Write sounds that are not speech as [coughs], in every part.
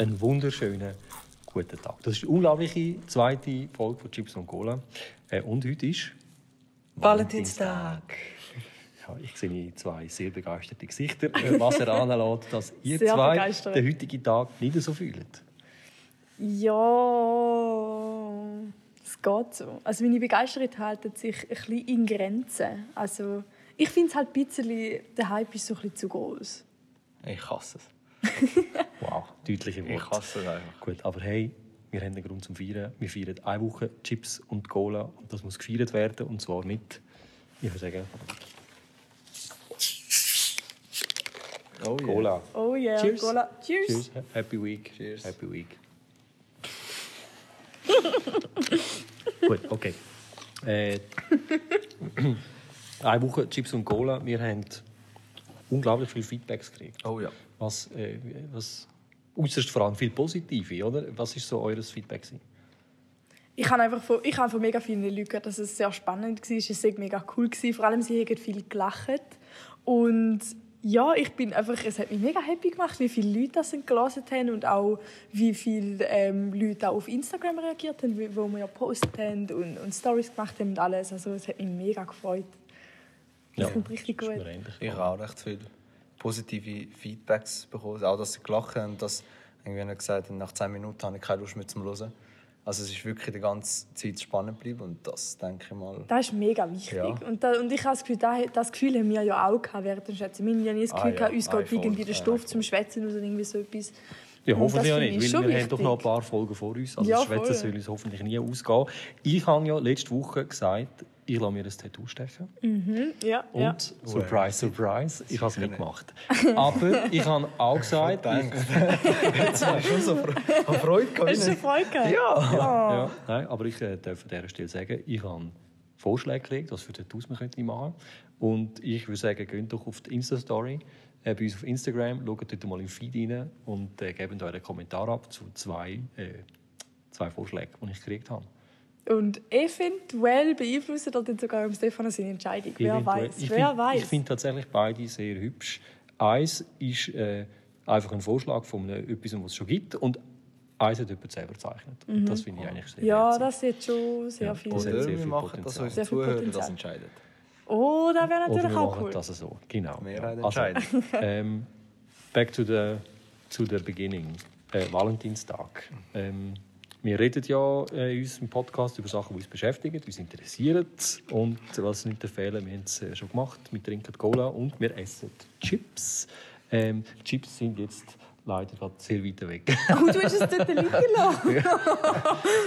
einen wunderschönen guten Tag. Das ist die unglaubliche zweite Folge von Chips und Cola. Äh, und heute ist Valentinstag. Ja, ich sehe zwei sehr begeisterte Gesichter, äh, was er [laughs] anlässt, dass ihr Sehr zwei begeistert. den heutigen Tag nicht so fühlt. Ja, es geht so. Also meine Begeisterung hält sich ein bisschen in Grenzen. Also ich finde es halt ein bisschen, der Hype ist so ein bisschen zu groß. Ich hasse es. [laughs] Wow, deutliche Worte. Ich hasse es einfach. Gut, aber hey, wir haben einen Grund zum Feiern. Wir feiern eine Woche Chips und Cola und das muss gefeiert werden und zwar mit, ich würde sagen, Oh yeah. Cola. Oh yeah, Cheers. Cola. Cheers. Cheers. Happy Week. Cheers. Happy Week. [laughs] Gut, okay. Äh, [coughs] eine Woche Chips und Cola. Wir haben unglaublich viele Feedbacks gekriegt. Oh ja. Was, äh, was äußerst vor allem viel Positive, oder? Was ist so eures Feedback? gewesen? Ich habe einfach von, ich habe von mega vielen Leuten gehört, dass es sehr spannend war. Es war mega cool. Gewesen. Vor allem, sie haben viel gelacht. Und ja, ich bin einfach, es hat mich mega happy gemacht, wie viele Leute das gelesen haben und auch wie viele ähm, Leute auch auf Instagram reagiert haben, wo wir ja postet haben und, und Stories gemacht haben und alles. Also es hat mich mega gefreut. Das kommt richtig gut. Ich habe auch recht viele positive Feedbacks bekommen. Auch, dass sie gelacht haben und dass irgendwie einer gesagt hat, nach 10 Minuten habe ich keine Lust mehr zum Hören. Also es ist wirklich die ganze Zeit spannend geblieben und das denke ich mal... Das ist mega wichtig. Ja. Und, da, und ich habe das Gefühl, da- das Gefühl haben wir ja auch gehabt während dem Schwätzen. Wir haben ja nie das Ah, Gefühl, ja. gehabt, uns Ah, geht irgendwie der Ja, Stoff zum Schwätzen oder irgendwie so etwas. Ja, hoffentlich ja finde nicht, ich weil wir haben doch noch ein paar Folgen vor uns. Also Ja, das Schwätzen soll uns hoffentlich nie ausgehen. Ich habe ja letzte Woche gesagt, ich lasse mir ein Tattoo stechen. Ja, Und, ja. surprise, surprise, ich habe es nicht gemacht. [laughs] Aber ich habe auch gesagt, ich, Jetzt hast du schon so Fre [laughs] habe Freude gehabt. Hast du schon Freude gehabt? Ja. ja, nein, aber ich äh, darf an dieser Stelle sagen, ich habe Vorschläge gelegt, was für Tattoos man könnte machen Und ich würde sagen, geht doch auf die Insta-Story äh, bei uns auf Instagram, schaut dort mal im Feed rein und äh, gebt euren Kommentar ab zu zwei, äh, zwei Vorschlägen, die ich gekriegt habe. Und eventuell beeinflusst er dann sogar am Stefano seine Entscheidung. Wer Eventuell. weiß? Ich Wer find- weiß? Ich finde tatsächlich beide sehr hübsch. Eins ist äh, einfach ein Vorschlag von einem, etwas, was es schon gibt. Und eins hat jemand selber gezeichnet. Und das finde ich eigentlich sehr Mhm. ja, herzig. das sieht schon sehr Ja, viel. Oder sehr wir viel machen das, Potenzial. unsere Zuhörer das Potenzial. Oh, das wäre Oder natürlich wir auch cool. das so. Genau. Ja. Mehrheit Also, ähm, back to the, to the beginning. Äh, Valentinstag. Ähm, wir reden ja äh, in unserem Podcast über Sachen, die uns beschäftigen, uns interessieren. Und was nicht fehlen, wir haben es äh, schon gemacht. Wir trinken Cola und wir essen Chips. Ähm, Chips sind jetzt leider gerade sehr weit weg. [laughs] Oh, du hast es dort liegen [laughs] lassen.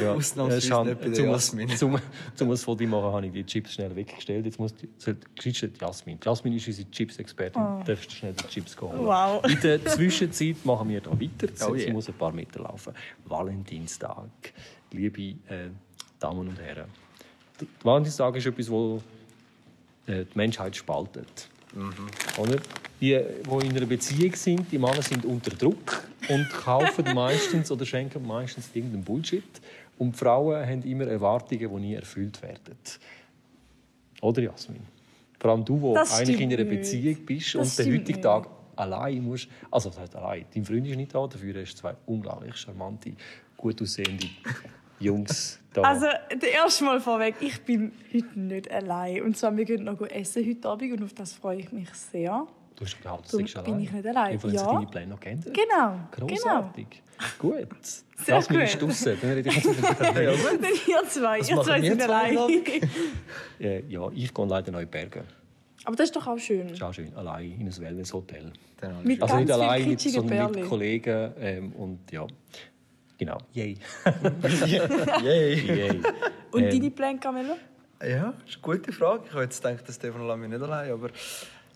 ja, [laughs] Ausnahmsweise äh, Schan- nicht bei Jasmin. Zum, zum ein Foto machen habe ich die Chips schnell weggestellt. Jetzt muss die, die Jasmin. Die Jasmin ist unsere Chips-Expertin. Du darfst schnell die Chips holen. Oh. Wow. In der Zwischenzeit machen wir da weiter. Oh Sie yeah. muss ein paar Meter laufen. Valentinstag. Liebe äh, Damen und Herren. Der Valentinstag ist etwas, das äh, die Menschheit spaltet. Oder? Die, die in einer Beziehung sind, die Männer sind unter Druck und kaufen meistens oder schenken meistens irgendeinen Bullshit. Und Frauen haben immer Erwartungen, die nie erfüllt werden. Oder Jasmin? Vor allem du, wo Das eigentlich in einer. Beziehung bist und den heutigen. Tag allein musst. Also, das heißt allein. Dein Freund ist nicht da, dafür hast du zwei unglaublich charmante, gut aussehende Jungs da. Also, der erste Mal vorweg, ich bin heute nicht allein. Und zwar, wir gehen noch essen heute Abend und auf das freue ich mich sehr. du hast darum du bist bin allein. ich nicht allein. Jedenfalls Ja. deine Pläne noch geändert. Genau, Großartig. Gut. [laughs] Sehr Jasmin gut. ist draussen. Dann rede ich jetzt mit dir. genau. Dann ihr zwei, ihr zwei sind zwei allein. [laughs] Äh, Ja, ich gehe leider noch in die Berge. Aber das ist doch auch schön. Das ist auch schön. Allein in ein Wellness-Hotel. Ich Also nicht allein, sondern mit. Kollegen. Ähm, und ja, genau. Yay. [laughs] Yay. Yay. Und Ähm, deine Pläne, Camilla? Ja, das ist eine gute Frage. Ich habe jetzt gedacht, dass Stefan lässt mich nicht allein, aber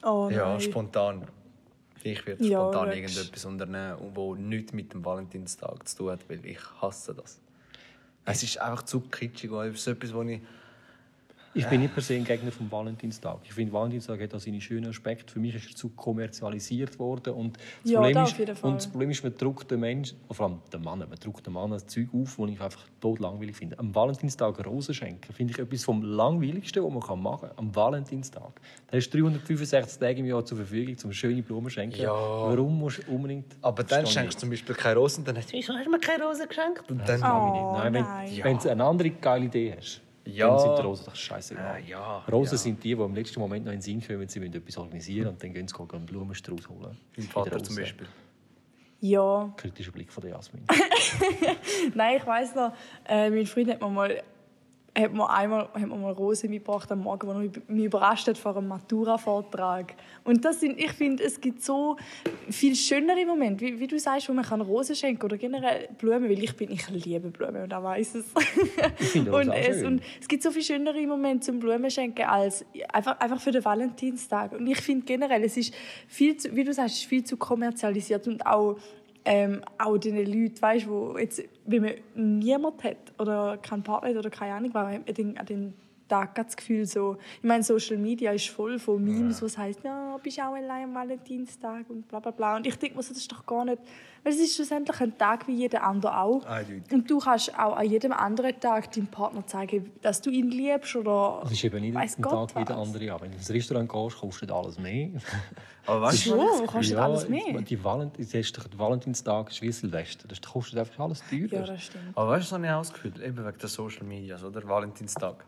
Oh ja, spontan. Ich werde Ja, spontan logisch. irgendetwas unternehmen, das nichts mit dem Valentinstag zu tun hat, weil ich hasse das. Es ist einfach zu kitschig. Es ist etwas, wo ich... Ich bin nicht per se ein Gegner vom Valentinstag. Ich finde, Valentinstag hat auch seine schönen Aspekte. Für mich ist er zu kommerzialisiert worden. Und das, Ja, Problem, da ist, und das Problem ist, man druckt den Menschen, vor allem den Mann, man druckt den Mann ein Zeug auf, das ich einfach tot langweilig finde. Am Valentinstag Rosen schenken, finde ich etwas vom langweiligsten, was man machen kann. Am Valentinstag. Da hast du 365 Tage im Jahr zur Verfügung, um schöne Blumen zu schenken. Ja. Warum musst du unbedingt... Aber dann schenkst ich du zum Beispiel keine Rosen, dann hast du, wieso hast du mir keine Rosen geschenkt? Und dann, Oh, Nein, wenn, nein. wenn du eine andere geile Idee hast, Ja. dann sind die Rosen doch scheißegal. Äh, ja, Rosen ja. sind die, die im letzten Moment noch in den Sinn kommen, sie müssen etwas organisieren und dann gehen sie einen Blumenstrauß holen. mein der Vater zum Beispiel. Ja, Kritischer Blick von der Jasmin. [laughs] Nein, ich weiss noch, äh, mein Freund hat mir mal, hat mir einmal hat mir mal Rosen mitgebracht am Morgen, wo er mich- überrascht hat vor einem Matura-Vortrag. Und das sind, ich finde, es gibt so viel schönere Momente, wie, wie du sagst, wo man kann Rosen schenken oder generell Blumen, weil ich bin, ich liebe Blumen und er weiß es. Ich finde und, auch es schön. und es gibt so viel schönere Momente zum Blumen schenken als einfach, einfach für den Valentinstag. Und ich finde generell, es ist viel zu, wie du sagst, es ist viel zu kommerzialisiert und auch ähm, auch den Leuten, weißt, wo jetzt, wenn man niemand hat oder keinen Partner hat oder keine Ahnung, hat man den, den Tag das Gefühl so, ich meine, Social Media ist voll von Memes, wo es heisst, ja, bist auch allein am Valentinstag und bla bla bla. Und ich denke mir so, das ist doch gar nicht, weil es ist schlussendlich ein Tag wie jeder andere auch. Eindeutig. Und du kannst auch an jedem anderen Tag deinem Partner zeigen, dass du ihn liebst oder Das ist eben nicht ein Gott Tag wie der was. andere. an. Wenn du ins Restaurant gehst, kostet alles mehr. Aber weißt du, So, was ich- kostet alles mehr. Die Valent das ist doch der Valentinstag ist wie Silvester. Das kostet einfach alles teurer. Ja, das stimmt. Aber weißt du, was ich auch das Gefühl eben wegen der Social Media, oder? Valentinstag.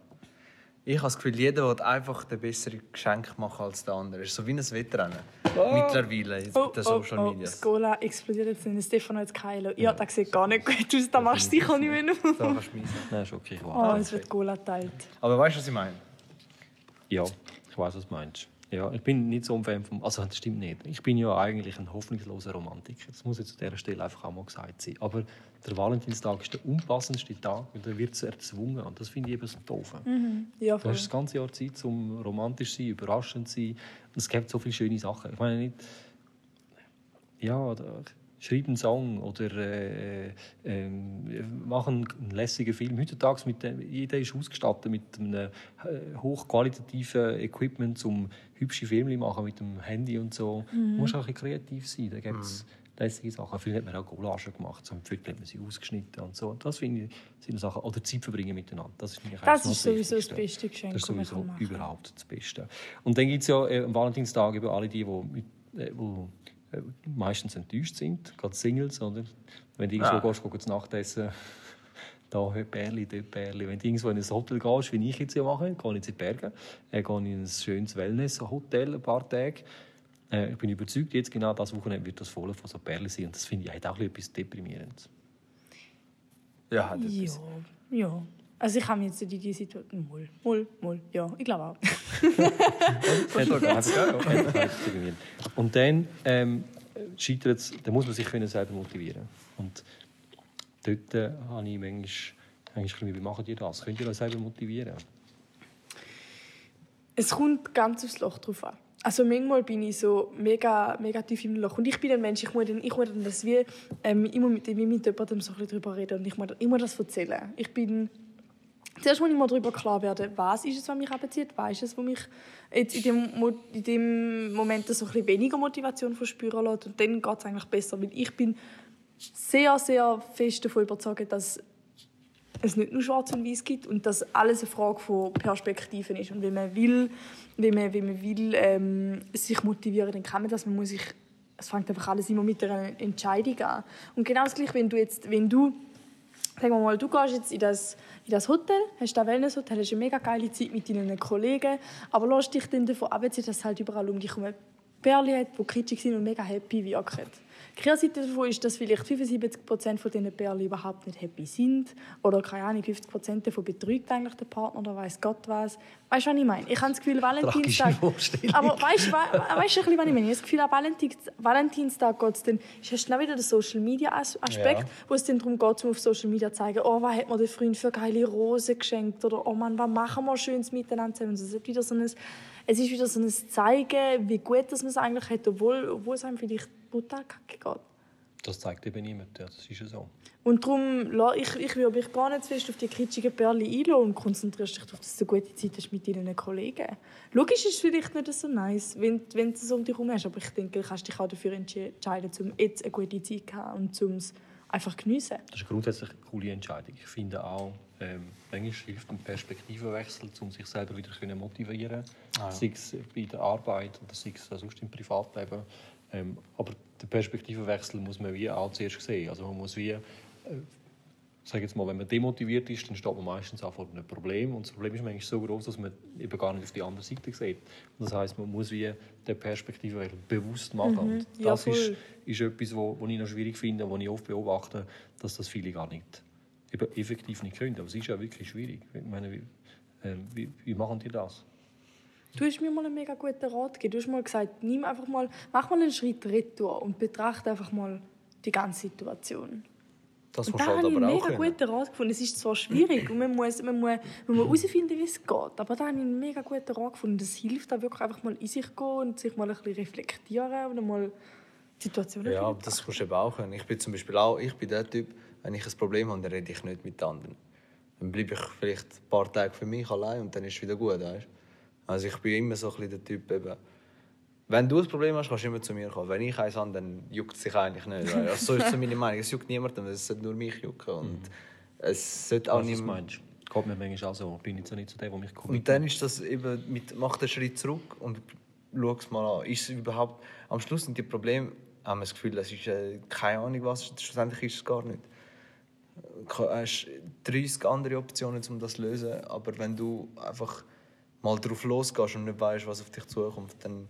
Ich habe das Gefühl, jeder will einfach den besseren Geschenk machen als der andere. Es ist so wie ein Wettrennen. Mittlerweile jetzt Oh, mit den oh, Social oh, Media. das Cola explodiert jetzt in Stefano jetzt Keilo. Ja, das sieht gar nicht gut aus, da machst du sicher nicht mehr. Da kannst du schmeißen. [laughs] Nein, ist okay. Ich Oh, warte. es wird Cola geteilt. Aber weißt du, was ich meine? Ja, ich weiß, was du meinst. Ja, ich bin nicht so ein Fan vom. Also, das stimmt nicht. Ich bin ja eigentlich ein hoffnungsloser Romantiker. Das muss jetzt an dieser Stelle einfach auch mal gesagt sein. Aber der Valentinstag ist der unpassendste Tag, weil da wird es erzwungen. Und das finde ich eben so doof. Ja, Du hast das ganze Jahr Zeit, um romantisch zu sein, überraschend zu sein. Und es gibt so viele schöne Sachen. Ich meine nicht. Ja, da, schreib einen Song oder äh, äh, mach einen, einen lässigen Film. Heutzutage mit dem, jeder ist ausgestattet mit einem äh, hochqualitativen Equipment, um hübsche Filme zu machen mit dem Handy und so. Du musst auch ein bisschen kreativ sein. Da gibt es lässige Sachen. Früher hat man auch Collagen gemacht. So im Viertel hat man sie ausgeschnitten und so. Das finde ich sind Sachen. Oder Zeit verbringen miteinander. Das ist, Das ist sowieso das beste Geschenk, Das ist sowieso machen. überhaupt das Beste. Und dann gibt es ja äh, am Valentinstag eben alle die, die, mit, wo, äh, meistens enttäuscht sind, gerade Singles, oder? Wenn du irgendwo Ah. gehst, gehst du Nachtessen, [laughs] da Pärli, dort Pärli. Wenn du irgendwo in ein Hotel gehst, wie ich jetzt ja mache, gehe ich in die Berge, äh, gehe ich in ein schönes Wellness-Hotel ein paar Tage. Äh, ich bin überzeugt, jetzt genau das Wochenende wird das voll von so Pärli sein. Und das finde ich hat auch etwas Deprimierendes. Ja, hat Ja, etwas. ja. Also ich habe jetzt in die Situation... Moll, moll, moll. Ja, ich glaube auch. [laughs] Und dann ähm, scheitert es, dann muss man sich können selber motivieren. Und dort äh, habe ich manchmal, manchmal wie machen die das? Könnt ihr euch selber motivieren? Es kommt ganz aufs Loch drauf an. Also manchmal bin ich so mega, mega tief im Loch. Und ich bin ein Mensch, ich muss dann, ich muss dann das wie, ähm, immer mit, mit jemandem so ein bisschen darüber reden und ich muss, ich muss das erzählen. Ich bin... Zuerst muss ich mal darüber klar werden, was ist es, was mich abzieht, was ist es, was mich jetzt in dem, in dem Moment so ein bisschen weniger Motivation verspüren lässt. Und dann geht es eigentlich besser, weil ich bin sehr, sehr fest davon überzeugt, dass es nicht nur schwarz und weiß gibt und dass alles eine Frage von Perspektiven ist. Und wenn man will, wenn man, wenn man will ähm, sich motivieren, dann kann man das. Man muss sich, es fängt einfach alles immer mit einer Entscheidung an. Und genau das Gleiche, wenn du jetzt, wenn du, sagen wir mal, du gehst jetzt in das, in das Hotel, hast das Wellness-Hotel, hast eine mega geile Zeit mit deinen Kollegen, aber lässt dich dann davon abziehen, dass es halt überall um dich herum Pärchen hat, die kitschig sind und mega happy wirken. Die Kehrseite davon ist, dass vielleicht 75% von diesen Pärchen überhaupt nicht happy sind. Oder, keine Ahnung, 50% davon betrügt eigentlich der Partner oder weiß Gott was. Weißt du, was ich meine? Ich habe das Gefühl, Valentinstag... Aber weißt du, weißt, du, was ich meine? Ich habe das Gefühl, am Valentins, Valentinstag geht es dann... Hast du wieder den Social-Media-Aspekt, Ja. wo es dann darum geht, um auf Social Media zu zeigen, oh, was hat mir der Freund für geile Rosen geschenkt? Oder, oh Mann, was machen wir Schönes miteinander zusammen? Es ist wieder so ein, es ist wieder so ein Zeigen, wie gut dass man es eigentlich hat, obwohl, obwohl es einem vielleicht brutal kacke geht. Das zeigt eben niemand, ja, das ist ja so. Und darum, ich, ich will mich gar nicht zu fest auf die kitschigen Perlen einlassen und konzentrierst dich darauf, dass du eine gute Zeit hast mit deinen Kollegen. Logisch ist es vielleicht nicht so nice, wenn, wenn du es um dich herum hast, aber ich denke, du kannst dich auch dafür entsche- entscheiden, um jetzt eine gute Zeit zu haben und um es einfach zu geniessen. Das ist grundsätzlich eine coole Entscheidung. Ich finde auch, ähm, manchmal hilft ein Perspektivenwechsel, um sich selber wieder zu motivieren. Ah, ja. Sei es bei der Arbeit oder sei es sonst im Privatleben. Ähm, aber den Perspektivenwechsel muss man wie auch zuerst sehen. Also man muss wie, äh, sag jetzt mal, wenn man demotiviert ist, dann steht man meistens auch vor einem Problem. Und das Problem ist manchmal so groß, dass man eben gar nicht auf die andere Seite sieht. Und das heißt, man muss wie den Perspektivenwechsel bewusst machen. Und Ja, das ist, voll. ist etwas, wo ich noch schwierig finde, wo ich oft beobachte, dass das viele gar nicht eben effektiv nicht können. Aber es ist ja wirklich schwierig. Ich meine, wie, ähm, wie, wie machen die das? Du hast mir mal einen mega guten Rat gegeben. Du hast mal gesagt, nimm einfach mal, mach mal einen Schritt retour und betrachte einfach mal die ganze Situation. Das Und da halt habe ich einen auch mega können. guten Rat gefunden. Es ist zwar schwierig und man muss, man muss, man muss herausfinden, wie es geht. Aber da habe ich einen mega guten Rat gefunden. Das hilft da wirklich einfach mal in sich gehen und sich mal ein bisschen reflektieren und mal die Situation Ja, aber das musst du eben auch können. Ich bin zum Beispiel auch, ich bin der Typ, wenn ich ein Problem habe, dann rede ich nicht mit anderen. Dann bleibe ich vielleicht ein paar Tage für mich allein und dann ist es wieder gut, weißt? Also ich bin immer so ein bisschen der Typ eben, wenn du ein Problem hast, kannst du immer zu mir kommen. Wenn ich eins habe, dann juckt es sich eigentlich nicht. Also so ist so meine Meinung. Es juckt niemanden, es sollte nur mich jucken. Und es sollte auch meinst? Geht mir manchmal auch so. Bin jetzt auch nicht so der, der mich und dann ist das eben, mit, mach den Schritt zurück und schau es mal an. Ist es überhaupt, am Schluss sind die Probleme, haben wir das Gefühl, es ist äh, keine Ahnung was, schlussendlich ist es gar nicht. Du hast 30 andere Optionen, um das zu lösen, aber wenn du einfach mal drauf losgehst und nicht weißt, was auf dich zukommt, dann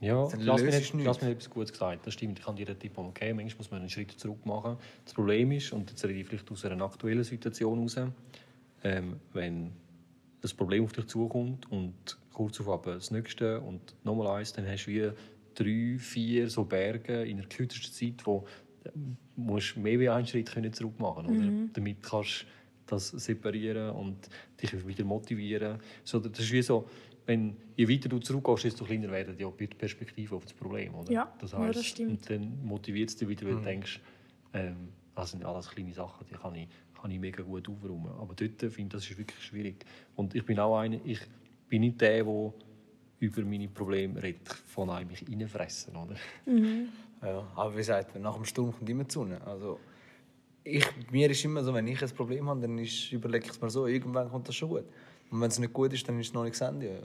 Ja, Dann nichts. Jasmin hat etwas Gutes gesagt. Das stimmt, ich kann dir den Tipp okay, manchmal muss man einen Schritt zurück machen. Das Problem ist, und jetzt rede ich vielleicht aus einer aktuellen Situation heraus, ähm, wenn das Problem auf dich zukommt und kurz darauf das nächste und nochmal eins, dann hast du wie drei, vier so Berge in der kürzesten Zeit, wo musst mehr wie einen Schritt können zurück machen oder? Damit kannst du das separieren und dich wieder motivieren. So, das ist wie so, wenn, je weiter du zurückgehst, desto kleiner werden die Perspektive auf das Problem. Oder? Ja, das ja, heisst, das stimmt. Und dann motiviert es dich wieder, weil du denkst, ähm, das sind alles kleine Sachen, die kann ich, kann ich mega gut aufräumen. Aber dort finde ich, das ist wirklich schwierig. Und ich bin auch einer, ich bin nicht der, der über meine Probleme redet, von einem mich reinfressen. Oder? Ja, aber wie gesagt, nach dem Sturm kommt immer die Sonne. Also, ich, mir ist immer so, wenn ich ein Problem habe, dann ist, überlege ich es mir so, irgendwann kommt das schon gut. Und wenn es nicht gut ist, dann ist es noch nicht das Ende.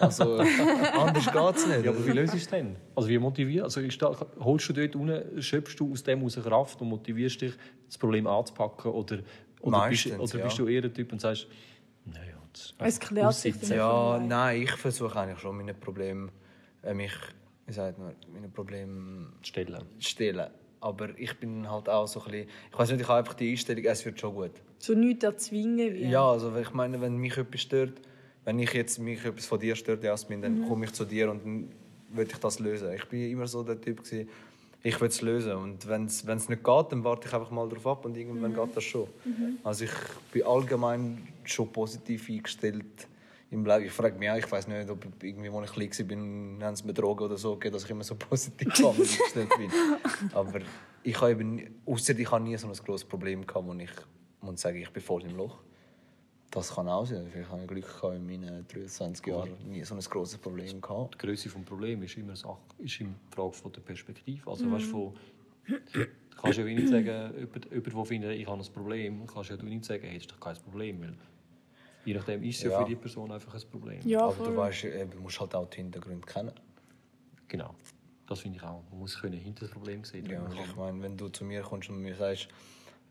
Also, [laughs] anders geht es nicht. Ja, aber wie löst du es denn? Also wie motivierst also da, holst du dort unten, schöpfst du aus dem aus Kraft und motivierst dich, das Problem anzupacken? Oder, oder, bist, Meistens, oder ja. bist du eher der Typ und sagst, naja, das Es klärt sich. Ja, nein, ich versuche eigentlich schon meine Probleme, äh, mich, wie sagt man, meine Probleme stellen. zu stellen. Aber ich bin halt auch so ein bisschen, ich weiß nicht, ich habe einfach die Einstellung, es wird schon gut. So nichts erzwingen. Wie. Ja, also ich meine, wenn mich etwas stört, wenn ich jetzt mich etwas von dir stört, Jasmin, Mhm. dann komme ich zu dir und dann will ich das lösen. Ich bin immer so der Typ gewesen, ich will es lösen und wenn es nicht geht, dann warte ich einfach mal darauf ab und irgendwann Mhm. geht das schon. Also ich bin allgemein schon positiv eingestellt im Leben. Ich frage mich auch, ich weiß nicht, ob irgendwie, als ich klein war, bin, haben sie mir Drogen oder so gegeben, dass ich immer so [laughs] positiv bin. Aber ich habe eben, nie- ausser ich habe nie so ein grosses Problem gehabt, wo ich muss sagen, ich bin voll im Loch. Das kann auch sein. Vielleicht habe ich Glück gehabt, in meinen 23 Jahren nie so ein grosses Problem gehabt. Die Größe des Problems ist immer eine Sache, ist immer die Frage von der Perspektive. Also, weißt, von, du kannst ja nicht sagen, jemand, jemand der findet, ich habe ein Problem, kannst ja du nicht sagen, hey, das ist doch kein Problem. Weil je nachdem ist es ja, Ja. für die Person einfach ein Problem. Ja, Aber voll. du weißt, äh, du musst halt auch die Hintergründe kennen. Genau. Das finde ich auch. Man muss können hinter das Problem sehen. Ja, ich meine, wenn du zu mir kommst und mir sagst,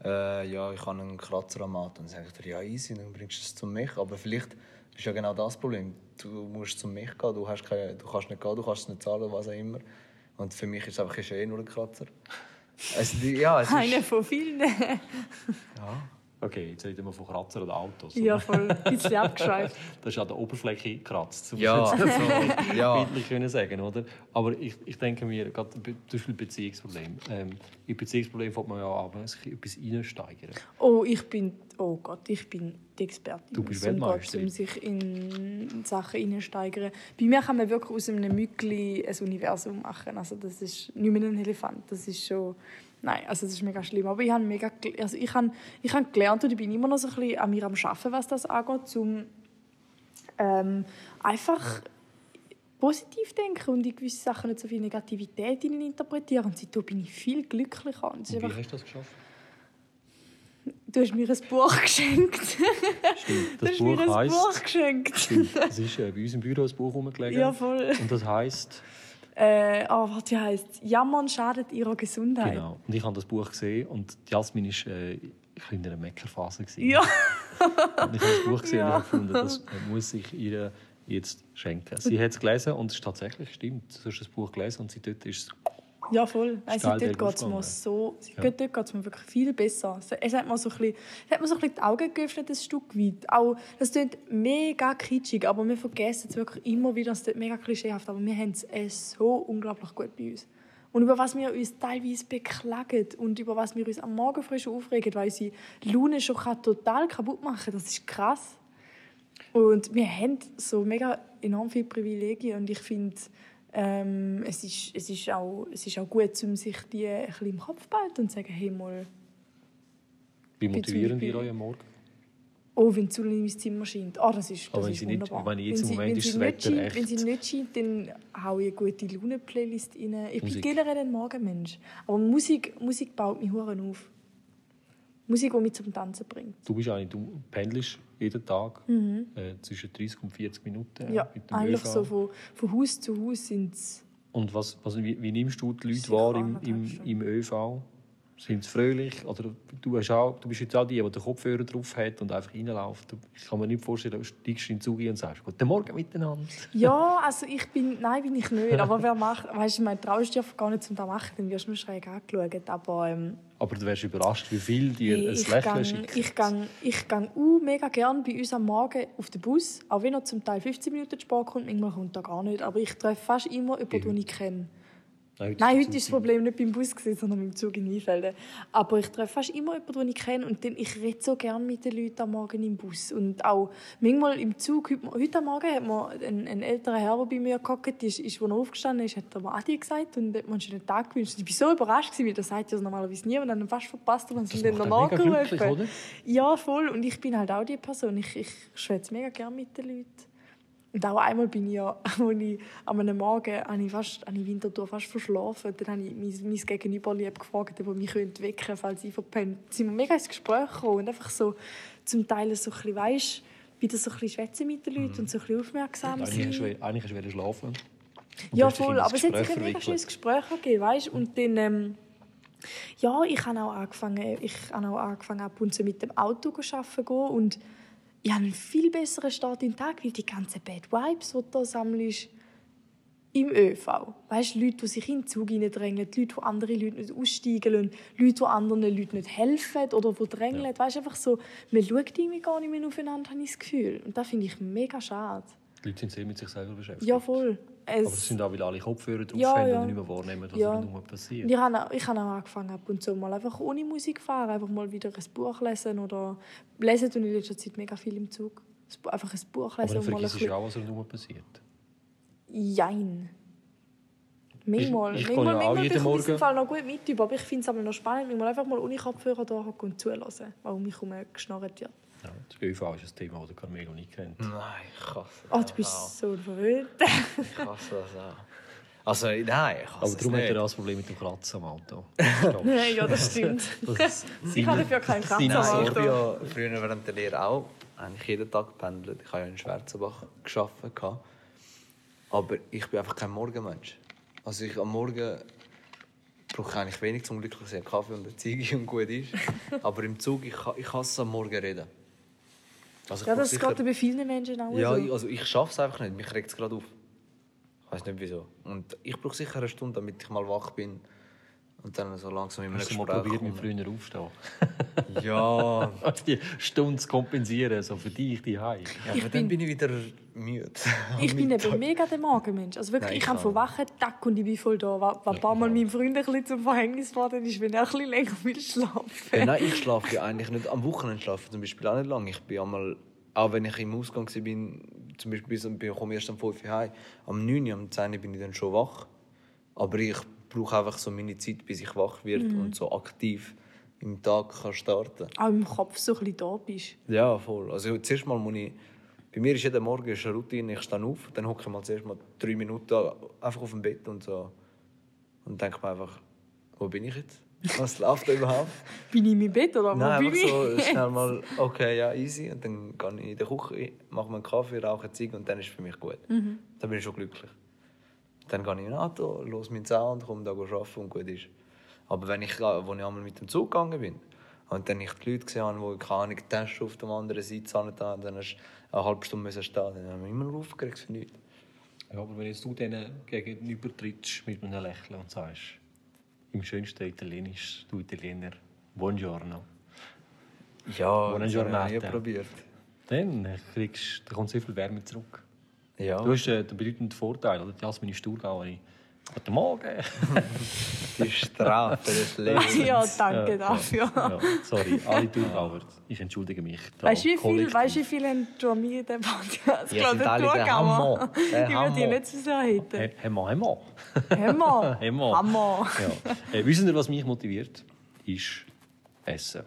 äh, ja, ich habe einen Kratzer am Auto, dann sage ich dir, ja, easy, dann bringst du es zu mich. Aber vielleicht ist ja genau das Problem. Du musst zu mich gehen, du, hast keine, du kannst nicht gehen, du kannst es nicht zahlen, was auch immer. Und für mich ist es einfach ist eh nur ein Kratzer. Es, ja, es [laughs] ist, Einer von vielen. ja. Okay, jetzt reden wir von Kratzer oder Autos. Ja, oder? voll. Ein bisschen abgeschweift. [laughs] Das ist an der Oberfläche gekratzt, zum Ja, so [laughs] ja. bildlich können sagen, oder? Aber ich, ich denke mir, gerade zum Beispiel Beziehungsproblem. Ähm, in Beziehungsproblem fängt man ja an, sich etwas reinsteigern. Oh, ich bin, oh Gott, ich bin die Expertin. Du bist Weltmeisterin. um sich in Sachen hineinsteigern. Bei mir kann man wirklich aus einem Mückli ein Universum machen. Also das ist nicht mehr ein Elefant. Das ist schon, nein, also das ist mega schlimm. Aber ich habe mega, also ich habe, ich habe gelernt und ich bin immer noch so ein bisschen an mir am Arbeiten, was das angeht, um ähm, einfach positiv denken und in gewisse Sachen nicht so viel Negativität hinein interpretieren. Und seitdem bin ich viel glücklicher. Und es Und wie hast du das geschafft? du hast mir ein Buch geschenkt. Stimmt, Du das hast mir Buch ein heisst... Buch geschenkt. Stimmt, es ist äh, bei uns im Büro ein Buch rumgelegen. Ja, voll. Und das heisst... Äh, oh, was wie heisst Jammern schadet ihrer Gesundheit. Genau. Und ich habe das Buch gesehen und Jasmin war äh, in einer Meckerphase. gewesen. Ja. [laughs] Und ich habe das Buch gesehen Ja. und habe gefunden, das muss ich ihr jetzt schenken. Sie hat es gelesen und es ist tatsächlich stimmt. Du hast das Buch gelesen und sie dort ist es Ja, voll. Also, dort geht es mir so, Ja. dort geht es mir wirklich viel besser. Es- hat mir so ein bisschen, es hat mir so ein bisschen die Augen geöffnet, ein Stück weit. Auch, das klingt mega kitschig, aber wir vergessen es wirklich immer wieder. Es klingt mega klischeehaft, aber wir haben es äh, so unglaublich gut bei uns. Und über was wir uns teilweise beklagen und über was wir uns am Morgen früh schon aufregen, weil unsere Laune schon total kaputt machen kann, das ist krass. Und wir haben so mega enorm viele Privilegien und ich finde, ähm, es, ist, es, ist auch, es ist auch gut, um sich die ein bisschen im Kopf zu behalten und zu sagen, hey mal, Wie motivieren die Beispiel- euch am Morgen? oh, wenn die Sonne in mein Zimmer scheint, oh, das ist, das wenn ist sie nicht- wunderbar. wenn jetzt im sie, Moment wenn ist sie das nicht Wetter scheint, echt- Wenn sie nicht scheint, dann haue ich eine gute Laune-Playlist rein. Ich Musik. bin generell ein Morgenmensch. Aber Musik, Musik baut mich hure auf. Musik, die mich zum Tanzen bringt. Du bist eigentlich, du pendelst jeden Tag äh, zwischen 30 und 40 Minuten Mhm. Ja, mit dem eigentlich ÖV. so von, von Haus zu Haus sind es Und was, was, wie, wie nimmst du die Leute wahr im, im, im ÖV? Sind sie fröhlich? Oder du, hast auch, du bist jetzt auch die, die den Kopfhörer drauf hat und einfach reinläuft. Ich kann mir nicht vorstellen, du steigst in den Zug und sagst «Guten Morgen miteinander». Ja, also ich bin, nein, bin ich nicht. Aber wer macht, weißt du, mein traust dich gar nicht zum da machen, dann wirst du nur schräg angeschaut. Aber ähm, Aber du wärst überrascht, wie viel dir ein Lächeln gang, schicken. ich gang, ich gang uh, mega gern bei uns am Morgen auf den Bus, auch wenn er zum Teil 15 Minuten zu spät kommt, manchmal kommt er gar nicht. Aber ich treffe fast immer jemanden, den ich kenne. Nein, Nein, heute war das. Problem nicht beim Bus, gewesen, sondern beim Zug in Weinfelden. Aber ich treffe fast immer jemanden, den ich kenne. Und dann, ich rede so gerne mit den Leuten am Morgen im Bus. Und auch manchmal im Zug. Heute, heute am Morgen hat mir ein, ein älterer Herr, der bei mir gehockt ist, ist, als er aufgestanden ist, hat er mir Adi gesagt und hat mir einen schönen Tag gewünscht. Ich war so überrascht, gewesen, weil das sagt ja normalerweise niemand. Und dann fast verpasst und dann sind dann nachgerufen. Ja, voll. Und ich bin halt auch die Person. Ich, ich schwätze mega gerne mit den Leuten. Und auch einmal bin ich ja, [laughs] als ich an einem Morgen habe ich fast, habe ich Winterthur fast verschlafen. Dann habe ich mein, mein Gegenüber lieb gefragt, ob er mich wecken könnte, falls ich verpennt. Dann sind wir mega ins Gespräch gekommen und einfach so zum Teil so ein bisschen, weißt, wieder so ein bisschen schwätzen mit den Leuten und so ein bisschen aufmerksam Eigentlich hast sein. du eigentlich hast du schlafen. Und Ja, hast voll. Aber es hat sich ein mega schönes Gespräch gegeben, weißt? Und dann, ähm, ja, ich habe auch angefangen, ich habe auch angefangen, ab und zu mit dem Auto zu arbeiten und ich habe einen viel besseren Start in den Tag, weil die ganzen Bad Vibes, die du da sammelst, im ÖV. Weißt, Leute, die sich in den Zug hineindrängen, Leute, die andere Leute nicht aussteigen lassen, Leute, die anderen Leuten nicht helfen oder die drängeln. Weißt, einfach so, man schaut irgendwie gar nicht mehr aufeinander, habe ich das Gefühl. Und das finde ich mega schade. Die Leute sind sehr mit sich selber beschäftigt. Ja, voll. Es, Aber es sind auch, weil alle Kopfhörer drauf Ja, ja. und nicht mehr wahrnehmen, was Ja. ja. um passiert. Ich habe, auch- ich habe auch angefangen, ab und zu mal einfach ohne Musik fahren, einfach mal wieder ein Buch lesen oder lesen tue ich in letzter Zeit mega viel im Zug. Einfach ein Buch Aber lesen dann mal ein vergisst du auch, was rundherum passiert. Jein. Manchmal, Ich- ich manchmal, ja auch manchmal jeden Morgen- Fall noch gut mit, aber ich finde es aber noch spannend, manchmal einfach mal ohne Kopfhörer da und zuhören, weil um mich herum geschnarrt wird. Ja, das ÖV ist ein Thema, das Carmelo nicht kennt. Nein, ich hasse Oh, das du bist auch. so verwöhnt. Ich hasse das auch. Also, nein, ich hasse Aber darum hat er auch das Problem mit dem Kratzen am Auto. [laughs] Nein, ja, das stimmt. [laughs] Das Ich habe dafür keinen Kratzer Nein, am ich Auto. bin ja früher während der Lehre auch eigentlich jeden Tag gependelt. Ich habe ja in Schwarzenbach gearbeitet. gehabt. Aber ich bin einfach kein Morgenmensch. Also ich am Morgen brauche ich eigentlich wenig zum glücklich sein. Kaffee und eine Ziege [laughs] und gut ist. Aber im Zug, ich, ich hasse am Morgen reden. Also Ja, das sicher- geht bei vielen Menschen auch Ja, so. ich- also ich schaffe es einfach nicht. Mich regt es gerade auf. Ich weiß nicht wieso. Und ich brauche sicher eine Stunde, damit ich mal wach bin Und dann so langsam einem Hast du mal probiert, mit früher aufstehen? [laughs] Ja, Also [laughs] die Stunde zu kompensieren, so für dich die Heim. ja Ich aber bin- dann bin ich wieder müde. [laughs] Ich bin eben mega der Morgenmensch. Also wirklich, Nein, ich ich kann von wachen Tag und ich bin voll da. Was was ein paar Mal meinem Freund ein bisschen zum Verhängnis geworden ist, wenn er ein bisschen länger will schlafen. Ja, nein, ich schlafe ja eigentlich nicht. Am Wochenende schlafe ich zum Beispiel auch nicht lange. Ich bin einmal, auch wenn ich im Ausgang war, bin, zum Beispiel bis, bin, komme erst um 5 Uhr heim. Am 9 Uhr, am 10 Uhr bin ich dann schon wach. Aber ich brauche einfach so meine Zeit, bis ich wach werde und so aktiv im Tag kann starten Auch im Kopf so ein bisschen da bist. Ja, voll. Also zuerst mal muss ich... Bei mir ist jeden Morgen ist eine Routine, ich stehe auf, dann hocke ich mal zuerst mal drei Minuten einfach auf dem Bett und so. Und denke mir einfach, wo bin ich jetzt? Was läuft da überhaupt? [laughs] Bin ich in meinem Bett oder wo Nein, bin einfach so ich? schnell mal, okay, ja, easy. Und dann gehe ich in die Küche, mache mir einen Kaffee, rauche eine Ziege und dann ist es für mich gut. Mhm. Dann bin ich schon glücklich. Dann gehe ich in Auto, los meinen Sound, komme da arbeiten und gut ist. Aber wenn ich, als ich einmal mit dem Zug gegangen bin und dann ich die Leute gesehen habe, die keine Ahnung, Tasche auf der anderen Seite haben, dann hast du eine halbe Stunde müssen stehen, dann haben wir immer aufgeregt für nichts. Ja, aber wenn jetzt du denen gegenüber trittst mit einem Lächeln und sagst, im schönsten Italienisch, du Italiener, Buongiorno, Ja, Buona das habe ich probiert. dann, kriegst, dann kommt sehr viel Wärme zurück. Ja, Du hast äh, den bedeutenden Vorteil, oder? Die Jasmin ist Thurgauerin. Guten Morgen! [laughs] die Strafe des Lebens. Ja, danke Ja, dafür. Ja, sorry, alle Thurgauer, ich entschuldige mich. Weißt du, wie viel, weißt, du, wie viel haben schon mir in dem Podcast? Ja, sind alle der Hammer. Der Ich würde die Hammer. nicht so sehr haten. He- Hammer, Hammer. Hammer. [laughs] Hammer. Hammer. Ja. Äh, wissen ihr, was mich motiviert? Ist Essen.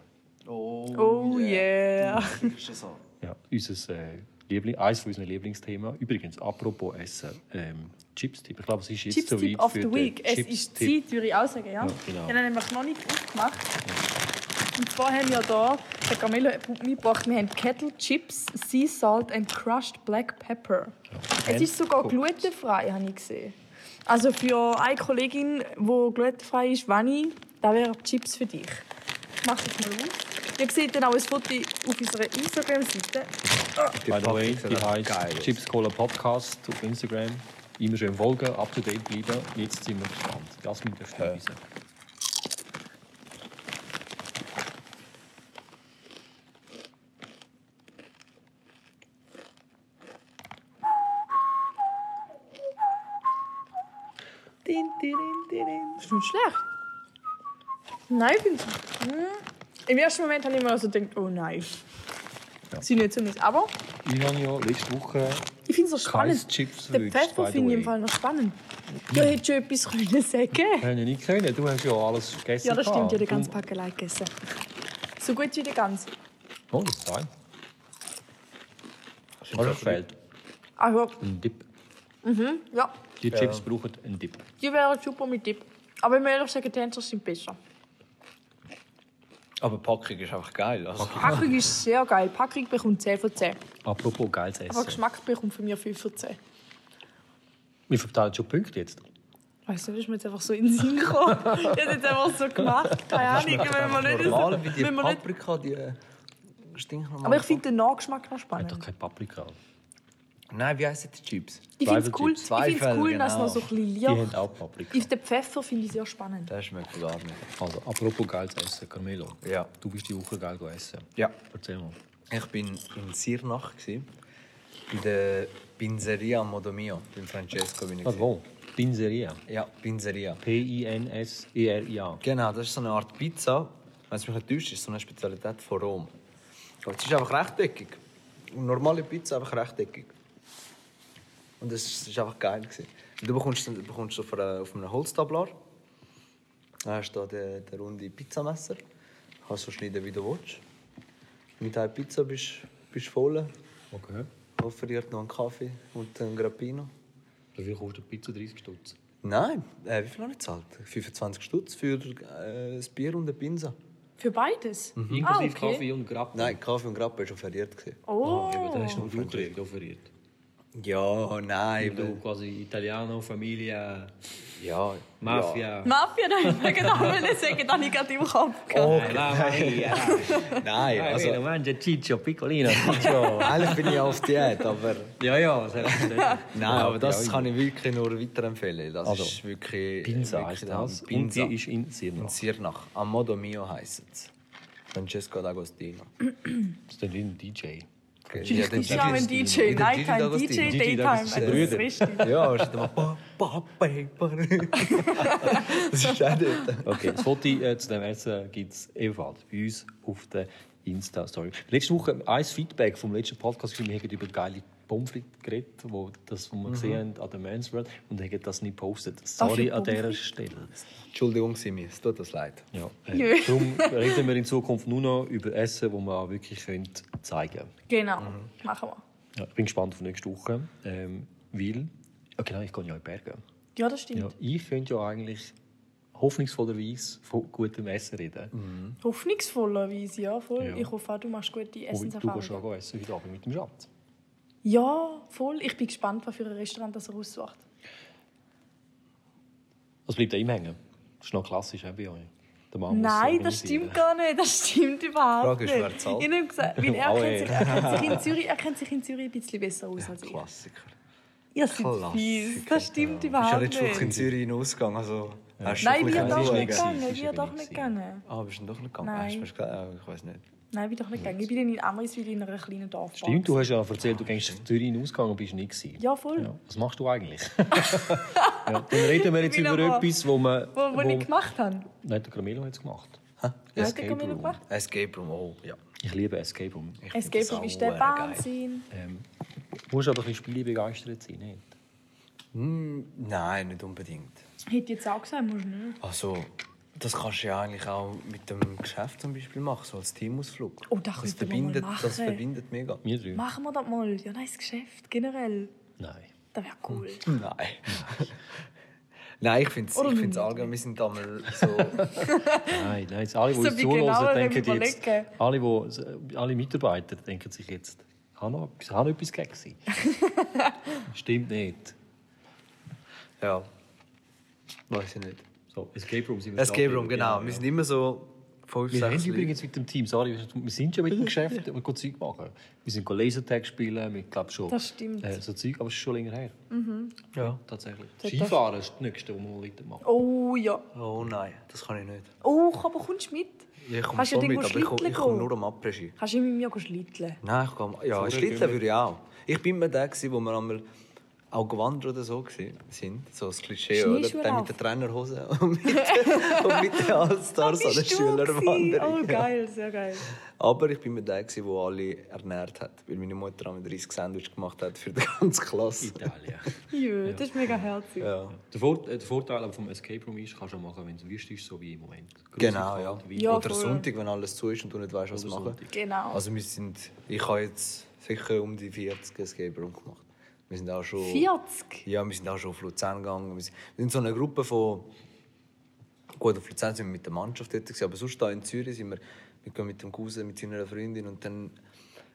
Oh yeah. Ist das so? Ja, unser, äh, Liebling, eines von unseren Lieblingsthemen. Übrigens, apropos Essen, ähm, Chips-Tipp. Ich glaube, es ist jetzt Chips so weit of für the den Week. Es ist. Zeit, würde ich auch sagen. Ja. Ja, genau. Ich habe nämlich noch nicht aufgemacht. Und zwar haben wir hier, der Camillo hat mitgebracht, wir haben Kettle Chips, Sea Salt and Crushed Black Pepper. Es ist sogar glutenfrei, habe ich gesehen. Also für eine Kollegin, die glutenfrei ist, Vani, da wären Chips für dich. Ich mache das mal auf. Ihr seht dann auch ein Foto auf unserer Instagram-Seite. By the way, die geil aus. Chips Cola Podcast auf Instagram. Immer schön folgen, up to date bleiben. Jetzt sind wir gespannt. Jasmin, darfst du Ja. wissen. Das ist nicht schlecht. Nein, ich finde es. Hm. Im ersten Moment habe ich immer so gedacht, oh nein. Ja. Sie nicht so nicht. Aber Ich habe ja letzte Woche ich finde es so Kein spannend. Chips Der verwünscht, Pfeffer by the finde ich im. Fall noch spannend. Du hättest schon etwas können sagen Können ja nicht können. Du hast ja alles gegessen. Ja, das stimmt. Ja, die gehabt. ganze Packelei gegessen. So gut wie die ganze. Oh, das ist fein. Was es fehlt? Also, Ein Dip. ja, Die Chips brauchen einen Dip. die wären super mit Dip. Aber ich muss ehrlich sagen, die Tänzer sind besser. Aber Packung ist einfach geil. Also, Packung ist sehr geil. Packung bekommt 10 von 10. Apropos geiles Aber Essen. Geschmack bekommt von mir 5 von 10. Wir verteilen schon Punkte jetzt. Weißt du, das ist mir jetzt einfach so in den Sinn gekommen. Ich habe jetzt einfach so gemacht. Keine Ahnung, wenn man nicht... normal wie die wenn man nicht Paprika, die äh, stinknormal. aber ich finde den Nachgeschmack noch Hat spannend. doch kein Paprika. Nein, wie heissen die Chips? Ich finde es cool, ich find's cool dass genau. noch so ein bisschen Die Licht haben auch Paprika. Auf den Pfeffer finde ich sehr spannend. Das schmeckt gar nicht. Also, apropos geiles Essen, Carmelo. Ja. Du bist die Woche geil essen. Ja. Erzähl mal. Ich bin in Sirnach, gsi, in der Pinzeria Modomio, beim Francesco bin ich. Wo? Pinzeria. Ja, Pinzeria. P-I-N-S-E-R-I-A. Genau, das ist so eine Art Pizza. Wenn es mich nicht täuscht, ist so eine Spezialität von Rom. Aber es ist einfach rechteckig. Eine normale Pizza einfach rechteckig. Und das war einfach geil. Gewesen. Du bekommst, du bekommst auf, einer, auf einem Holztablar. Dann hast du da den, den runden Pizzamesser. Kannst so schneiden, wie du willst. Mit einer Pizza bist du voll. Okay. Offeriert noch einen Kaffee und einen Grappino. Wie viel kostet Pizza? 30 Stutz. Nein, äh, wie viel habe ich gezahlt? 25 Stutz für äh, das Bier und eine Pinsa. Für beides? Inklusive Ah, okay. Kaffee und Grappen. Nein, Kaffee und Grappe war schon verliert. gewesen. Oh, Ah, eben, dann hast du noch Blutreg offeriert. Ja, nein. Du weil- quasi Italiano, Familie, Ja, Mafia. Mafia, nein, [laughs] sagen, das ich gerade im Kopf gehabt. Oh. Ja. Nein, [laughs] Also, also mangia Ciccio, Piccolino, [laughs] Ciccio. eigentlich bin ich auf Diät, aber ja, ja, nein, aber das Ja, kann ich wirklich nur weiterempfehlen. Das Also, ist wirklich Pinsa heisst der das. Und die ist in in Sirnach. Sirnach. A modo mio heisst es. Francesco D'Agostino. Das ist dann wie DJ. Ja, Ich habe einen Gigi- DJ, der Nighttime, D'Agostino. DJ, Gigi Daytime. Das ist richtig. Ja, er steht immer pa, paper. Das ist auch dort. Okay, das Foto äh, zu dem Essen gibt es ebenfalls bei uns auf der Insta-Story. Letzte Woche ein Feedback vom letzten Podcast, wir haben über geile Pommes geredet, wo das, was wir gesehen haben an der Men's World, und haben das nicht gepostet. Sorry an dieser? Stelle. Entschuldigung, Simi, es tut uns leid. Ja, äh, darum [laughs] reden wir in Zukunft nur noch über Essen, das wir auch wirklich können zeigen können. Genau, machen wir. Ja, ich bin gespannt auf nächste Woche, ähm, weil... Ja, genau, ich gehe ja in die Berge. Ja, das stimmt. Ja, ich könnte ja eigentlich hoffnungsvollerweise von gutem Essen reden. Hoffnungsvollerweise, ja, voll. Ja. Ich hoffe auch, du machst gute Und du gehst Essenserfahrungen. schon essen heute Abend mit dem Schatz. Ja, voll. Ich bin gespannt, was für ein Restaurant das er aussucht. Was bleibt da ihm hängen? Das ist noch klassisch bei euch. Der Mann muss Nein, das stimmt gar nicht. Das stimmt überhaupt Frage ist, nicht. wer zahlt? Ich habe gesagt, weil er, Oh, kennt sich, er, kennt sich in [laughs] Zürich, er kennt sich in Zürich ein bisschen besser aus als ich. Klassiker. Ihr seid Klassiker. fies. Das stimmt Ich bin überhaupt ja letzte Woche in nicht. Zürich in Ausgang. Also, du Nein, wir doch nicht gegangen. Wir doch nicht nicht gegangen. Ah, bist du doch nicht gegangen? Nein. Ah, Ich weiß nicht. Nein, ich bin doch nicht gegangen. Ich bin in Amriswil in einer kleinen Dorf. Stimmt, du hast ja erzählt, du gehst in Zürich ausgegangen und bist nicht gewesen. Ja, voll. Ja. Was machst du eigentlich? [laughs] ja, dann reden wir jetzt über aber- etwas, wo man... Wo, wo ich gemacht habe. Nein, der Camilo hat es gemacht. Den Escape Camilo Room. gemacht? Escape Room, oh, ja. Ich liebe Escape Room. Ich Escape Room ist der. Wahnsinn. Ähm, du musst aber ein bisschen spielebegeistert sein, nicht? Hm, nein, nicht unbedingt. Hätte ich jetzt auch gesagt, musst du nicht. Also, das kannst du ja eigentlich auch mit dem Geschäft zum Beispiel machen, so als Teamausflug. Oh, das das verbindet, mal das machen. verbindet mega. Wir drei? Machen wir das mal. Ja, nice Geschäft, generell. Nein. Das wäre cool. [laughs] Nein. Nein, ich finde es allgemein, wir sind einmal so... [laughs] Nein, nein, jetzt alle, die So uns zuhören, genauer denken jetzt... Alle, die, alle Mitarbeiter denken sich jetzt, etwas, haben noch etwas gegen sie. [laughs] Stimmt nicht. ja. Weiß ich nicht. So, Escape Room sind wir Escape. Room, genau. Ja, Wir ja. sind immer so fünf, Wir haben Leute. übrigens mit dem Team, sorry, wir sind schon mit dem Geschäft, wir gehen Zeug machen. Wir sind Lasertag spielen, wir glaube schon. Das stimmt. Äh, so Zeug, aber es ist schon länger her. Ja. Tatsächlich. Das- Skifahren ist das Nächste, was wir weitermachen. Oh ja. Oh nein, das kann ich nicht. Oh, aber kommst du mit? Ich komme schon mit, aber ich komme, ich komme nur am Après-Ski. Kannst du mit mir schlitteln? Nein, ich komme... Ja, Vorher Schlitteln würde ich auch. Ich bin immer der, wo wir einmal auch gewandert oder so gewesen sind. So das Klischee, oder? Der [laughs] mit der Trainerhose und mit, und mit den Allstars an der? Schülerwanderung. Oh, geil, sehr geil. Aber ich bin immer der, der alle ernährt hat. Weil meine Mutter einmal 30 Sandwich gemacht hat für die ganze Klasse. Italien. [laughs] Jö, das ist mega herzig. Ja. Der, Vor äh, der Vorteil aber vom Escape Room ist, kannst du auch machen, wenn es wüst ist, so wie im Moment. Grusig, Genau, ja. Ja, Oder voll. Sonntag, wenn alles zu ist und du nicht weißt, was Oder machen. Sonntag. Genau. Also wir sind, ich habe jetzt sicher um die 40 Escape Room gemacht. Wir sind auch schon... 40? Ja, wir sind auch schon auf Luzern gegangen. Wir sind so eine Gruppe von... Gut, auf Luzern sind wir mit der Mannschaft dort, gewesen, aber sonst hier in Zürich sind wir, wir gehen mit dem Cousin, mit seiner Freundin und dann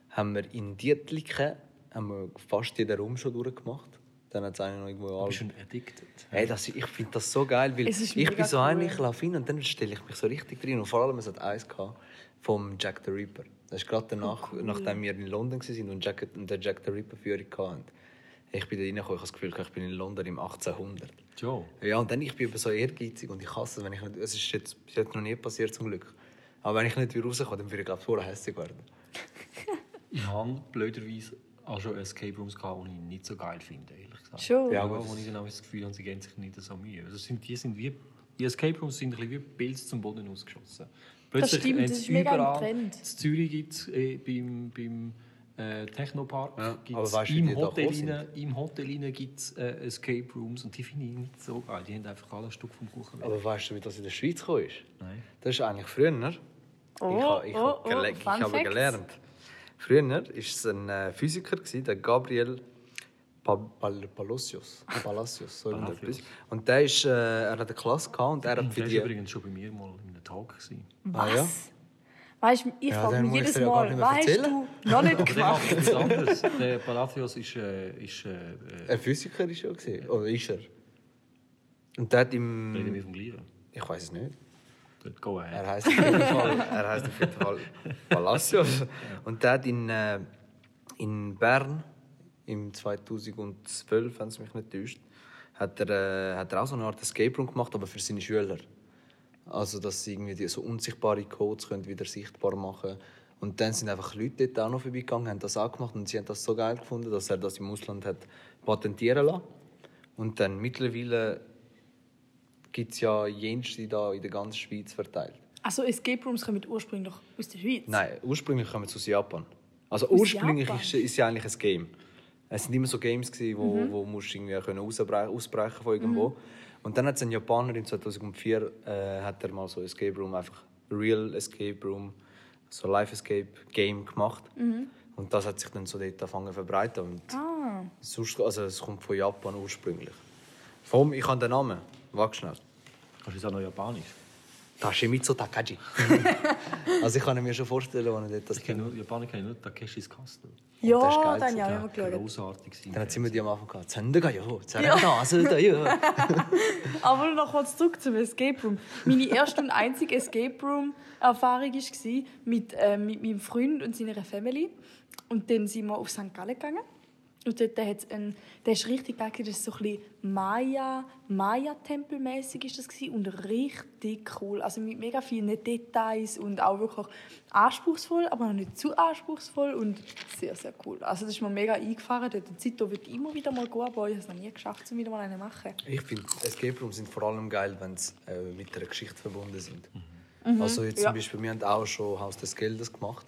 haben wir in Dietliken haben wir fast jeden Raum schon durchgemacht. Dann hat es einen noch irgendwo Du bist schon addicted. Hey, das, ich finde das so geil, weil ich bin so cool. einer, ich laufe hin und dann stelle ich mich so richtig drin. Und vor allem, es hat eins gehabt, vom Jack the Ripper. Das ist gerade danach, nachdem wir in London waren und, Jack, und der Jack the Ripper Führung hatten. Ich bin da reingekommen, ich habe das Gefühl, ich bin in London im 1800. Joe. Ja, und dann ich bin eben so ehrgeizig und ich hasse es, wenn ich nicht... Es ist jetzt bis jetzt noch nie passiert, zum Glück. Aber wenn ich nicht wieder rauskomme, dann würde ich, glaube ich, vorher hässlich werden. [laughs] Ich habe blöderweise auch schon Escape Rooms gehabt, die ich nicht so geil finde, ehrlich gesagt. Schon? Ja, Ja, gut. wo ich genau das Gefühl habe, sie geben sich nicht so Mühe. Also sind, die, sind wie, die Escape Rooms sind ein bisschen wie Pilze zum Boden ausgeschossen. Plötzlich stimmt, haben das ist mega im überall- Trend. In Zürich gibt es äh, beim, beim äh, Technopark Ja, gibt's weißt im, Hotel rein, im Hotel rein gibt's, äh, Escape Rooms und die finde ich nicht so geil. Die haben einfach alle ein Stück vom Kuchen weg. Aber weißt du, wie das in der Schweiz gekommen ist? Nein. Das ist eigentlich früher. ne? Oh, ich ha- ich, oh, ha- oh, gele- ich habe Facts. gelernt. Früher war es ein äh, Physiker, gewesen, der Gabriel pa Pal Palacios. Palacios, so irgendetwas. Und der ist, äh, er hat eine Klasse gehabt und er hat für Der die... war übrigens schon bei mir mal in einem Talk. Gewesen. Ah, ja? Weißt du, ich Ja, frage mich ich jedes Mal, hast erzählen. du noch nicht gemacht? [laughs] Der Palacios ist, äh, ist äh, äh, Ein Physiker ist er gesehen. Oder ist er? Und der hat reden wir im. vom Gleichen. Ich weiß es nicht. Gut, Go ahead. Er heißt auf jeden [laughs] Fall, er heißt auf jeden Fall Palacios. Und der hat in, äh, in Bern im 2012, wenn es mich nicht täuscht, hat er, äh, hat er auch so eine Art Escape Room gemacht, aber für seine Schüler. Also, dass sie irgendwie die so unsichtbare Codes können wieder sichtbar machen Und dann sind einfach Leute dort auch noch vorbeigegangen, haben das auch gemacht und sie haben das so geil gefunden, dass er das im Ausland hat patentieren lassen. Und dann mittlerweile gibt es ja jenste da in der ganzen Schweiz verteilt. Also Escape Rooms kommen ursprünglich aus der Schweiz. Nein, ursprünglich kommen sie aus Japan. Also Aus ursprünglich Japan? ist, ist ja eigentlich ein Game. Es sind immer so Games gewesen, wo, Mhm. wo musst du irgendwie können ausbrechen, ausbrechen von irgendwo. Und dann hat es ein Japaner im 2004 äh, hat er mal so Escape Room einfach Real Escape Room, so Life Escape Game gemacht. Und das hat sich dann so dort angefangen zu verbreiten. Und Mhm. Ah, sonst, also es kommt von Japan ursprünglich. Vom, ich habe den Namen. Warte schnell. Kannst du es auch noch Japanisch? Tashimitsu Takaji. [laughs] also ich kann mir schon vorstellen, wenn er dort das Ich kenne nur, Japaner kenne nur Takeshis Castle. ja, das ist geil dann ja, immer geschaut. Grossartig gewesen. Dann sie mir die am Anfang gehabt. Zendaga yo, Zerenda, Zerenda yo. [laughs] Aber noch kurz zurück zum Escape Room. Meine erste und einzige Escape Room Erfahrung war mit, äh, mit meinem Freund und seiner Family. Und dann sind wir auf St. Gallen gegangen. Und dort hat's einen, der ist richtig geil, das ist so ein bisschen Maya, Maya-Tempelmäßig ist das gewesen. und richtig cool. Also mit mega vielen Details und auch wirklich anspruchsvoll, aber noch nicht zu anspruchsvoll und sehr, sehr cool. Also das ist mir mega eingefahren. Dort die Zeit ich immer wieder mal gehen, aber ich habe es noch nie geschafft, um wieder mal einen zu machen. Ich finde, Escape Rooms sind vor allem geil, wenn sie äh, mit einer Geschichte verbunden sind. Also jetzt ja. zum Beispiel, wir haben auch schon Haus des Geldes gemacht.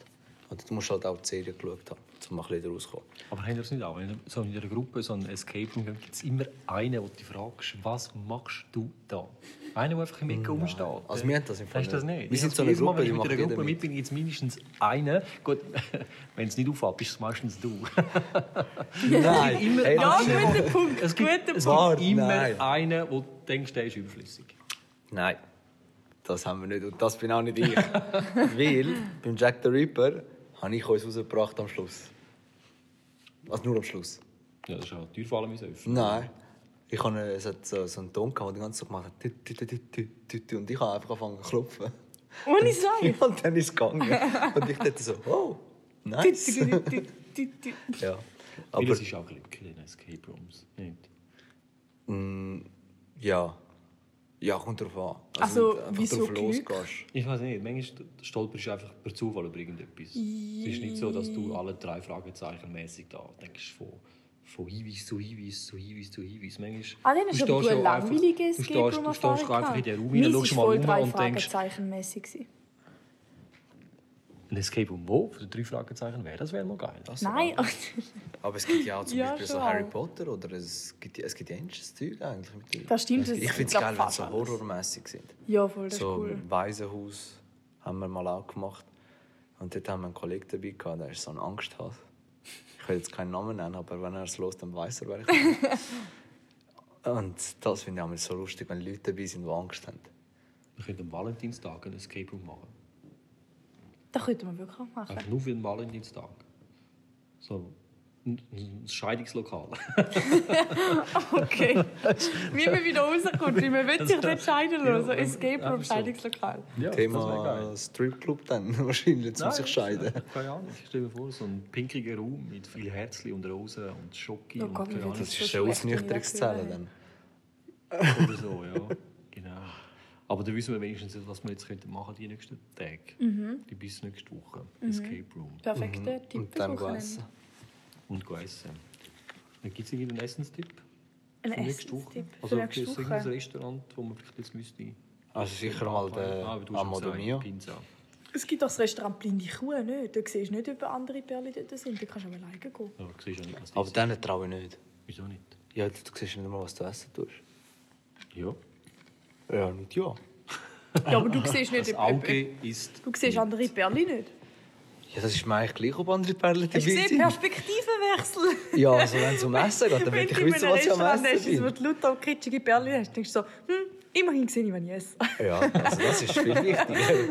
Und du musst halt auch die Serie geschaut haben, um ein bisschen rauszukommen. Aber haben ihr das nicht auch? So in einer Gruppe so ein Escape Room gibt es immer einen, wo du dich fragst, was machst du da? Einer, der einfach im Ecken rumsteht. Also wir haben das im Fall du das nicht. nicht? Wir sind so eine jedes Mal, Gruppe, wenn ich mit einer Gruppe mit. bin, jetzt mindestens einer. Gut, [laughs] wenn es nicht auffällt, bist es meistens du. [laughs] Nein, immer hey, Ja, das- guter Punkt, Es gibt, guter es gibt immer nein. einen, wo du denkst, der ist überflüssig. Nein, das haben wir nicht. Und das bin auch nicht ich. [laughs] Weil beim Jack the Ripper habe ich uns rausgebracht am Schluss. Also nur am Schluss. Ja, das ist ja teuer vor allem öffnen. Nein. Ich habe es hat so, so einen Ton gehabt, der die ganze Zeit gemacht hat. Und ich habe einfach angefangen zu klopfen. Ohne Sei. [laughs] Und dann ist es gegangen. Und ich dachte so, oh, nice. ja. Aber Vieles ist auch Glück in den Escape Rooms. Nicht? mm, ja. Ja, kommt drauf an. Also, du einfach wieso drauf Glück? losgehst. Ich weiß nicht, manchmal stolperst du einfach per Zufall über irgendetwas. Es ist nicht so, dass du alle drei Fragezeichen mäßig da denkst, von, von Hinweis zu Hinweis zu Hinweis zu Hinweis. Manchmal, Ah, hast du du stehst du Escape stehst, Room du stehst einfach in den Raum hinein, schaust mal drei und denkst, Fragezeichen-mäßig gewesen. Ein Escape Room wo? Für die drei Fragezeichen wäre, das wäre mal geil. Das Nein, [laughs] Aber es gibt ja auch zum Ja, Beispiel so. Harry Potter oder es gibt, es gibt ja ähnliches Zeug eigentlich. mittlerweile. Das stimmt, das Ich finde es geil, wenn sie so horrormäßig sind. ja, voll, das so ist cool. ein Waisenhaus haben wir mal auch gemacht. Und dort haben wir einen Kollegen dabei gehabt, der ist so ein Angsthase. Ich will jetzt keinen Namen nennen, aber wenn er es los, dann weiß er, wer ich bin. [laughs] Und das finde ich auch so lustig, wenn Leute dabei sind, die Angst haben. Wir könnten am Valentinstag ein Escape Room machen. Das könnte man wirklich auch machen. Einfach nur für den Valentinstag. So ein Scheidungslokal. [laughs] Okay. wie man wieder rauskommt, wie man will sich nicht scheiden lassen. So Ja, Escape Room. Scheidungslokal. Ja, Thema Stripclub dann [laughs] wahrscheinlich, zum sich scheiden. Keine Ahnung. Ich stelle mir vor, so ein pinkiger Raum mit viel Herzli und Rosen und Schoki Oh und Gott. Das Das ist eine Ausnüchterungszelle dann. Oder so, ja. Aber dann wissen wir wenigstens, was wir jetzt könnten machen die nächsten Tage. Mhm. Die bis nächste Woche. Escape Room. Perfekter Tipp Und dann essen. Und gehen essen. Gibt es irgendeinen Essenstipp? Ein für nächste Woche? Essenstipp für Also nächste gibt es Woche. irgendein Restaurant, wo man vielleicht jetzt müsste... Also sicher mal der Ah, Amado Mio. Es gibt auch das Restaurant Blinde Kuh, nicht? Da siehst du nicht, ob andere Perlen dort sind. Da kannst du auch alleine gehen. Ja, du siehst ja nicht, was das Aber denen traue ich nicht. Wieso nicht? Ja, du siehst nicht mal, was du essen tust. Ja. Ja, nicht ja. [laughs] Ja, aber du siehst nicht, Das Auge ist... du siehst andere Perlen nicht. Ja, das ist mir eigentlich gleich, ob andere Perlen dabei Hast du gesehen, sind. Perspektivenwechsel? Ja, also wenn es um Essen geht, dann will Wenn ich wissen, was ich am Essen hast, wo bin. du lauter kitschige Perlen hast, denkst du so, hm, Immerhin sehe ich, wenn ich esse. Ja, also das ist viel [laughs] wichtiger.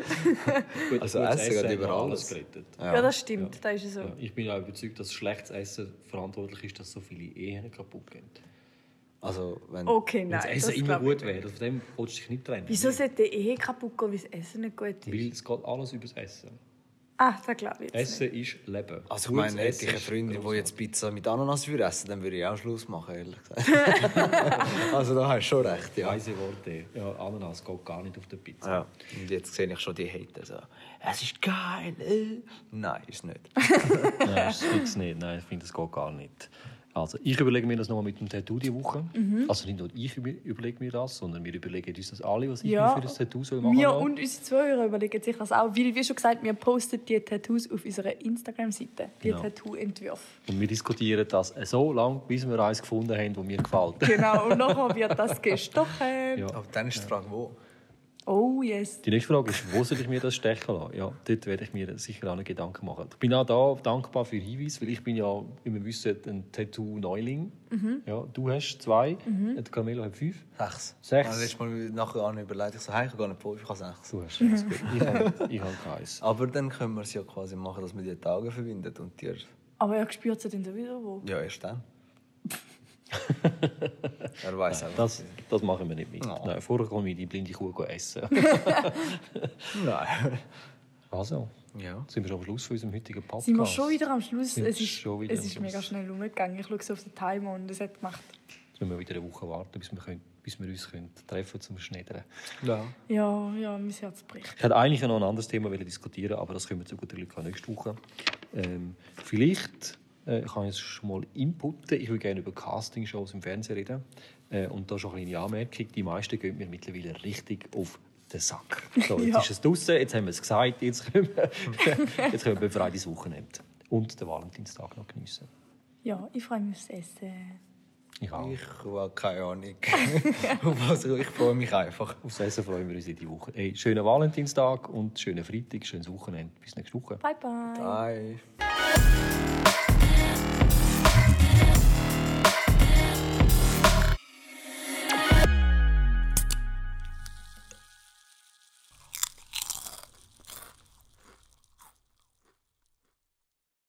Gut, Also Essen geht über alles. gerettet. Ja, das stimmt. Das ist so. Ja, ich bin ja überzeugt, dass schlechtes Essen verantwortlich ist, dass so viele Ehen kaputt gehen. Also, wenn, Okay, nein. das Essen das immer gut wäre, von dem willst du dich nicht trennen. Wieso sollte die Ehe kaputt gehen, weil das Essen nicht gut ist? Weil es geht alles über das Essen. Ah, das glaube ich Essen ist Leben. also ich meine, hätte ich eine ist Freundin, die jetzt Pizza mit Ananas würde essen, dann würde ich auch Schluss machen, ehrlich gesagt. [laughs] also da hast du schon recht, ja. Weise Worte. Ja, Ananas geht gar nicht auf der Pizza. ja. Und jetzt sehe ich schon die Hater so, es ist geil. Äh. Nein, ist nicht. [laughs] Nein, das [laughs] fix nicht. Nein, ich finde, das geht gar nicht. Also, ich überlege mir das nochmal mit dem Tattoo diese Woche. Mhm. Also nicht nur ich über- überlege mir das, sondern wir überlegen uns das alle, was ich Ja, mir für das Tattoo soll machen Wir und unsere Zuhörer überlegen sich das auch. Weil, wie schon gesagt, wir posten die Tattoos auf unserer Instagram-Seite. Die Genau. Tattoo-Entwürfe. Und wir diskutieren das so lange, bis wir eins gefunden haben, das mir gefällt. Genau, und [laughs] nachher wird das gestochen. Ja. Aber dann ist die Frage, wo? Oh yes. Die nächste Frage ist, wo soll ich mir das stechen lassen? Ja, dort werde ich mir sicher auch einen Gedanken machen. Ich bin auch da dankbar für Hinweise, weil ich bin ja, wie wir wissen, ein Tattoo-Neuling. Mhm. Ja, du hast zwei, der Carmelo hat fünf. Sechs. Sechs. Also letztes Mal nachher an überlegt, ich so, hey, ich habe gar nicht ich habe sechs. Du hast alles gut. Ich habe, ich habe keins. [laughs] Aber dann können wir es ja quasi machen, dass man die Augen verbindet und die... Aber er spürt es dann sowieso wo. Ja, erst dann. [laughs] [laughs] er weiß einfach. Das, das machen wir nicht mit. Oh. Nein, vorher komme ich die blinde Kuh essen. [laughs] Nein. Also, Ja. sind wir schon am Schluss von unserem heutigen Podcast. Sind wir schon wieder am Schluss? Sind Es ist, schon wieder es ist Schluss. mega schnell umgegangen. Ich schaue so auf den Timer und es hat gemacht. Jetzt müssen wir wieder eine Woche warten, bis wir, können, bis wir uns können treffen zum Schneidern. Ja. Ja, ja, mein Herz bricht. Ich hätte eigentlich noch ein anderes Thema diskutieren, aber das können wir zu guter Glück nächste Woche. Ähm, vielleicht äh, kann ich schon mal inputten. Ich würde gerne über Castingshows im Fernsehen reden. Äh, und da schon eine kleine Anmerkung. Die meisten gehen mir mittlerweile richtig auf den Sack. So, jetzt [laughs] Ja. ist es draußen, jetzt haben wir es gesagt, jetzt können wir, [laughs] jetzt können wir befreites Wochenende und den Valentinstag noch geniessen. Ja, ich freue mich aufs Essen. Ich auch. Ich habe keine Ahnung. [laughs] Was ich freue mich einfach. Aufs Essen freuen wir uns in die Woche. Hey, schönen Valentinstag und schönen Freitag, schönes Wochenende. Bis nächste Woche. Bye, bye. Bye.